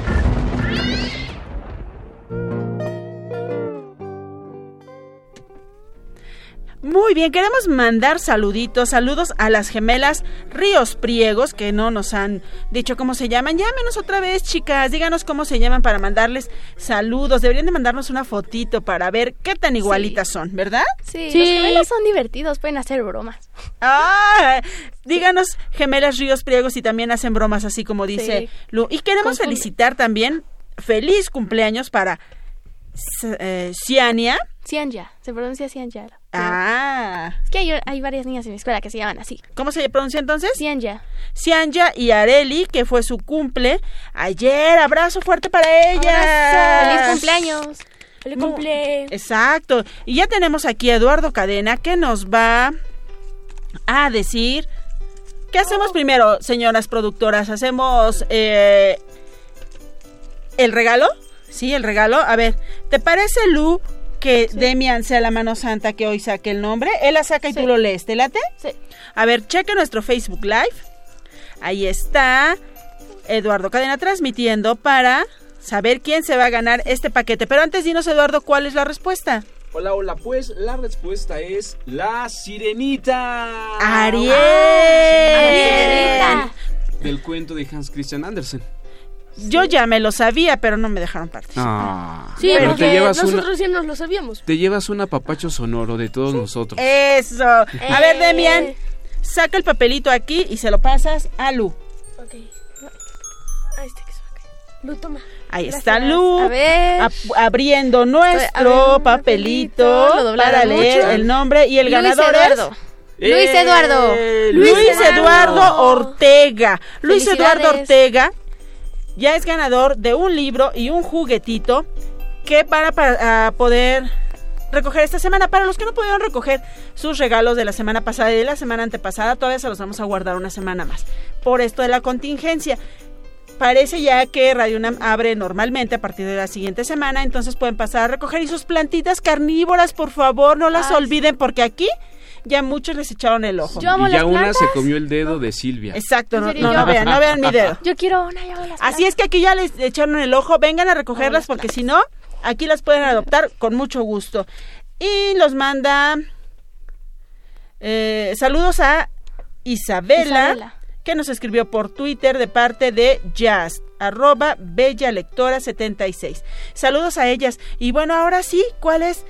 Muy bien, queremos mandar saluditos, saludos a las gemelas Ríos Priegos, que no nos han dicho cómo se llaman. Llámenos otra vez, chicas, díganos cómo se llaman para mandarles saludos. Deberían de mandarnos una fotito para ver qué tan igualitas son, ¿verdad? Sí, los gemelos son divertidos, pueden hacer bromas. Ah, díganos gemelas Ríos Priegos y también hacen bromas así como dice Sí. Lu. Y queremos Confunde. felicitar también feliz cumpleaños para eh, Cianya, se pronuncia Cianya. Ah. Es que hay, hay varias niñas en mi escuela que se llaman así. ¿Cómo se pronuncia entonces? Cianya. Cianya y Areli, que fue su cumple ayer. Abrazo fuerte para ella. ¡Feliz cumpleaños! ¡Feliz cumple! Exacto. Y ya tenemos aquí a Eduardo Cadena que nos va a decir. ¿Qué hacemos primero, señoras productoras? ¿Hacemos eh, el regalo? Sí, el regalo. A ver, ¿te parece, Lu, que Demian sea la mano santa que hoy saque el nombre? Él la saca y tú lo lees. ¿Te late? Sí. A ver, cheque nuestro Facebook Live. Ahí está Eduardo Cadena transmitiendo para saber quién se va a ganar este paquete. Pero antes dinos, Eduardo, ¿cuál es la respuesta? Hola, hola, pues la respuesta es la sirenita. Ariel. Arielita. Del cuento de Hans Christian Andersen. Yo ya me lo sabía, pero no me dejaron participar. Ah, Sí, pero porque te llevas nosotros una, ya nos lo sabíamos. te llevas un apapacho sonoro de todos nosotros. Eso. A ver, Eh. Demian, saca el papelito aquí y se lo pasas a Lu. Ok. Ahí está que se va a caer. Lu, toma. Ahí Gracias. está Lu. A ver. ap- abriendo nuestro papelito, para leer mucho. el nombre y el Luis ganador Eduardo. es Luis Eduardo. Luis, Luis Eduardo Eduardo. Ortega. Luis. Eduardo Ortega ya es ganador de un libro y un juguetito que para, para ah, poder recoger esta semana. Para los que no pudieron recoger sus regalos de la semana pasada y de la semana antepasada, todavía se los vamos a guardar una semana más. Por esto de la contingencia. Parece ya que Radio UNAM abre normalmente a partir de la siguiente semana, entonces pueden pasar a recoger y sus plantitas carnívoras, por favor, no las Ay, olviden porque aquí ya muchos les echaron el ojo. Yo amo y ya las una se comió el dedo de Silvia. Exacto, ¿En no, vean, no vean mi dedo. Yo quiero una, yo amo las Así es que aquí ya les echaron el ojo, vengan a recogerlas las porque si no, aquí las pueden adoptar con mucho gusto. Y los manda eh, saludos a Isabela, Isabela. que nos escribió por Twitter de parte de Jazz, arroba Bella Lectora 76. Saludos a ellas. Y bueno, ahora sí, ¿cuál es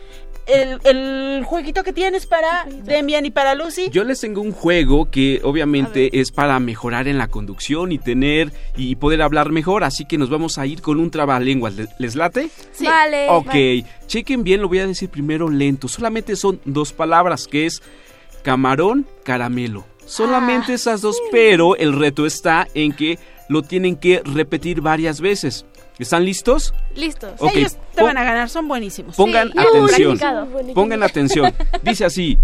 el, el jueguito que tienes para Demian y para Lucy? Yo les tengo un juego que obviamente es para mejorar en la conducción y tener y poder hablar mejor, así que nos vamos a ir con un trabalenguas. ¿Les- ¿Les late? Sí. Vale. Ok, chequen bien, lo voy a decir primero lento. Solamente son dos palabras, que es camarón, caramelo. Solamente esas dos, pero el reto está en que lo tienen que repetir varias veces. ¿Están listos? Listos. Ok, Ellos te van a ganar, son buenísimos. Pongan Sí, atención. Pongan atención. <laughs> Dice así.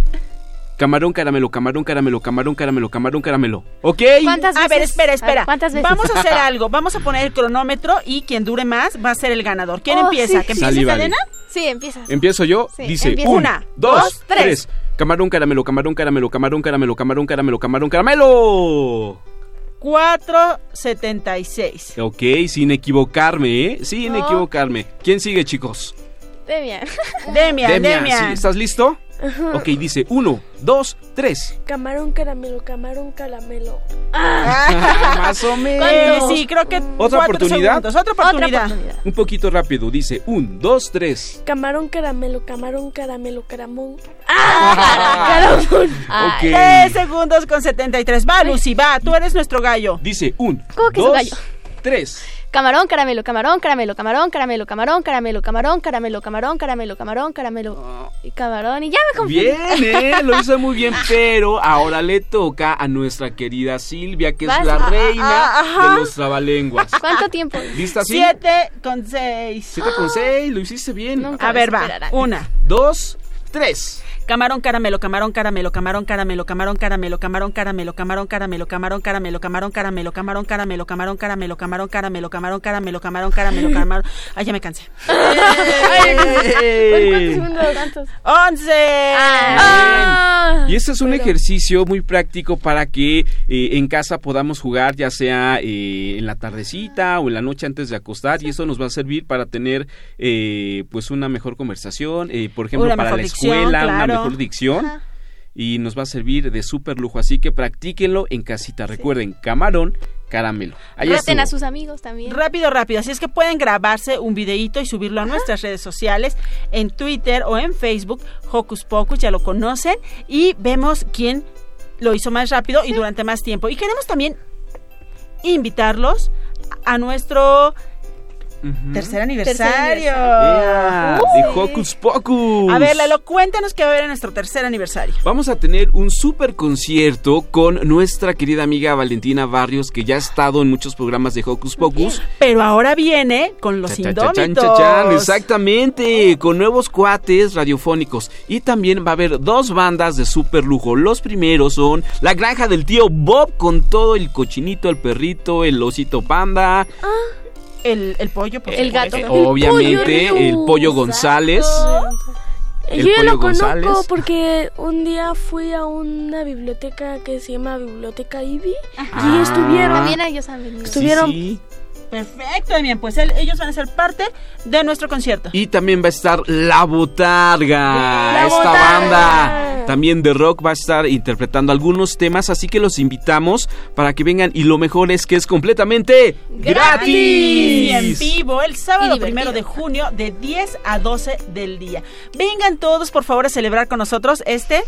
Camarón, caramelo, camarón, caramelo, camarón, caramelo, camarón, caramelo. ¿Ok? ¿Cuántas A ver, veces? espera, A espera. ver, ¿Cuántas veces? Vamos a hacer <laughs> algo. Vamos a poner el cronómetro y quien dure más va a ser el ganador. ¿Quién Oh, empieza? sí. ¿Que empiece Salí, vale. cadena? Sí, empiezas. Empiezo yo. Sí, Dice empieza. Una, dos, dos, tres. tres. Camarón, caramelo, camarón, caramelo, camarón, caramelo, camarón, caramelo, camarón, caramelo. 476. Ok, sin equivocarme, ¿eh? Sin No. equivocarme. ¿Quién sigue, chicos? Demian. <laughs> Demian, Demian, Demian. ¿sí? ¿Estás listo? Ok, dice uno, dos, tres. Camarón caramelo, camarón caramelo. Más o menos. Sí, creo que ¿Otra oportunidad? segundos. Otra oportunidad. Otra oportunidad. Un poquito rápido. Dice un, dos, tres. Camarón caramelo, camarón caramelo, caramón. <laughs> Ay. Ok. Tres segundos con 73. Va, Lucy, va. Tú eres nuestro gallo. Dice un, ¿Cómo que es dos, gallo? tres. Camarón, caramelo, camarón, caramelo, camarón, caramelo, camarón, caramelo, camarón, caramelo, camarón, caramelo, camarón, caramelo y camarón y ya me confundí. Bien, ¿eh? Lo hizo muy bien, <laughs> pero ahora le toca a nuestra querida Silvia, que es la reina de los trabalenguas. ¿Cuánto tiempo? <laughs> ¿Lista? Siete con seis. Siete con seis, lo hiciste bien. A ver, va. Una. Dos, tres. Camarón caramelo, camarón caramelo, camarón caramelo, camarón caramelo, camarón caramelo, camarón caramelo, camarón caramelo, camarón caramelo, camarón caramelo, camarón caramelo, camarón caramelo, camarón caramelo, camarón caramelo, camarón. Ay, ya me cansé. ¿Cuántos. ¡Once! Ah. Y este es un ejercicio muy práctico para que eh, en casa podamos jugar, ya sea eh, en la tardecita o en la noche antes de acostar, y eso nos va a servir para tener eh, pues una mejor conversación, eh, por ejemplo, para la escuela, una claro. mejor dicción. Y nos va a servir de súper lujo, así que practíquenlo en casita. Recuerden, camarón, caramelo. Ahí estuvo. a sus amigos también. Rápido, rápido. Así es que pueden grabarse un videíto y subirlo a nuestras redes sociales, en Twitter o en Facebook. Hocus Pocus, ya lo conocen. Y vemos quién lo hizo más rápido y durante más tiempo. Y queremos también invitarlos a nuestro tercer aniversario. Yeah, Uh, de Hocus Pocus. A ver, Lalo, cuéntanos qué va a haber en nuestro tercer aniversario. Vamos a tener un super concierto con nuestra querida amiga Valentina Barrios, que ya ha estado en muchos programas de Hocus Pocus. Pero ahora viene con los Cha, cha, cha, chan, indómitos. cha, chan, exactamente, con nuevos cuates radiofónicos. Y también va a haber dos bandas de super lujo. Los primeros son La Granja del Tío Bob con todo el cochinito, el perrito, el osito panda. El, el pollo, por El supuesto. gato. Eh, obviamente, el pollo González. El Yo pollo lo conozco González. porque un día fui a una biblioteca que se llama Biblioteca Ivy Ah. y estuvieron. También ellos han venido. Estuvieron. Sí, sí. Perfecto, bien, pues él- ellos van a ser parte de nuestro concierto. Y también va a estar La Botarga, La esta Botarga. banda también de rock va a estar interpretando algunos temas, así que los invitamos para que vengan y lo mejor es que es completamente gratis. Y en vivo el sábado primero de junio de 10 a 12 del día. Vengan todos por favor a celebrar con nosotros este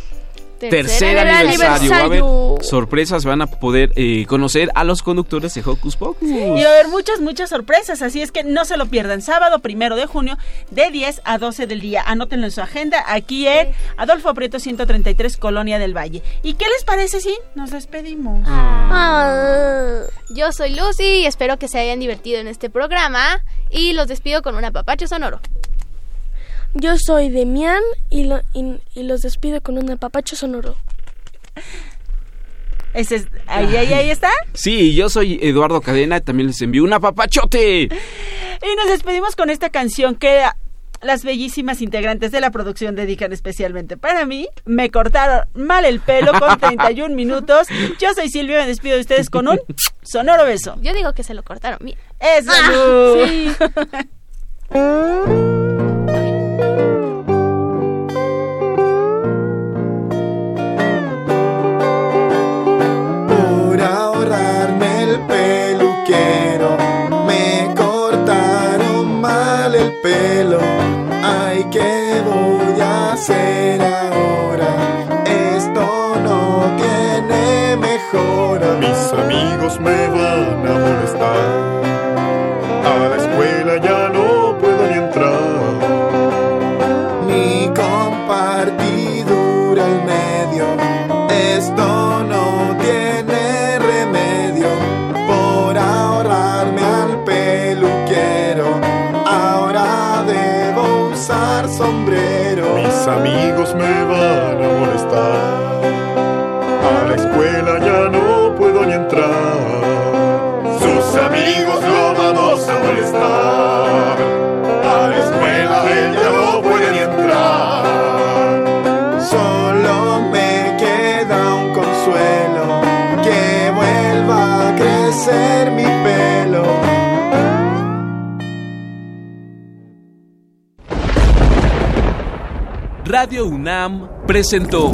Tercer aniversario. Va a haber sorpresas, van a poder eh, conocer a los conductores de Hocus Pocus. y va a haber muchas, muchas sorpresas, así es que no se lo pierdan. Sábado primero de junio de 10 a 12 del día. Anótenlo en su agenda aquí en Adolfo Prieto 133, Colonia del Valle. ¿Y qué les parece si nos despedimos? Ah. Yo soy Lucy y espero que se hayan divertido en este programa. Y los despido con un apapacho sonoro. Yo soy Demian y, lo- y- y los despido con un apapacho sonoro. Ese es- ahí, ahí, ahí está. Sí, yo soy Eduardo Cadena y también les envío un apapachote. Y nos despedimos con esta canción que las bellísimas integrantes de la producción dedican especialmente para mí. Me cortaron mal el pelo con <laughs> 31 minutos. Yo soy Silvia, me despido de ustedes con un sonoro beso. Yo digo que se lo cortaron bien. ¡Eso! Ah, sí. <laughs> pelo. Ay, ¿qué voy a hacer ahora? Esto no tiene mejora. Mis amigos me molestar. A la escuela él ya no puede ni entrar. Solo me queda un consuelo, que vuelva a crecer mi pelo. Radio UNAM presentó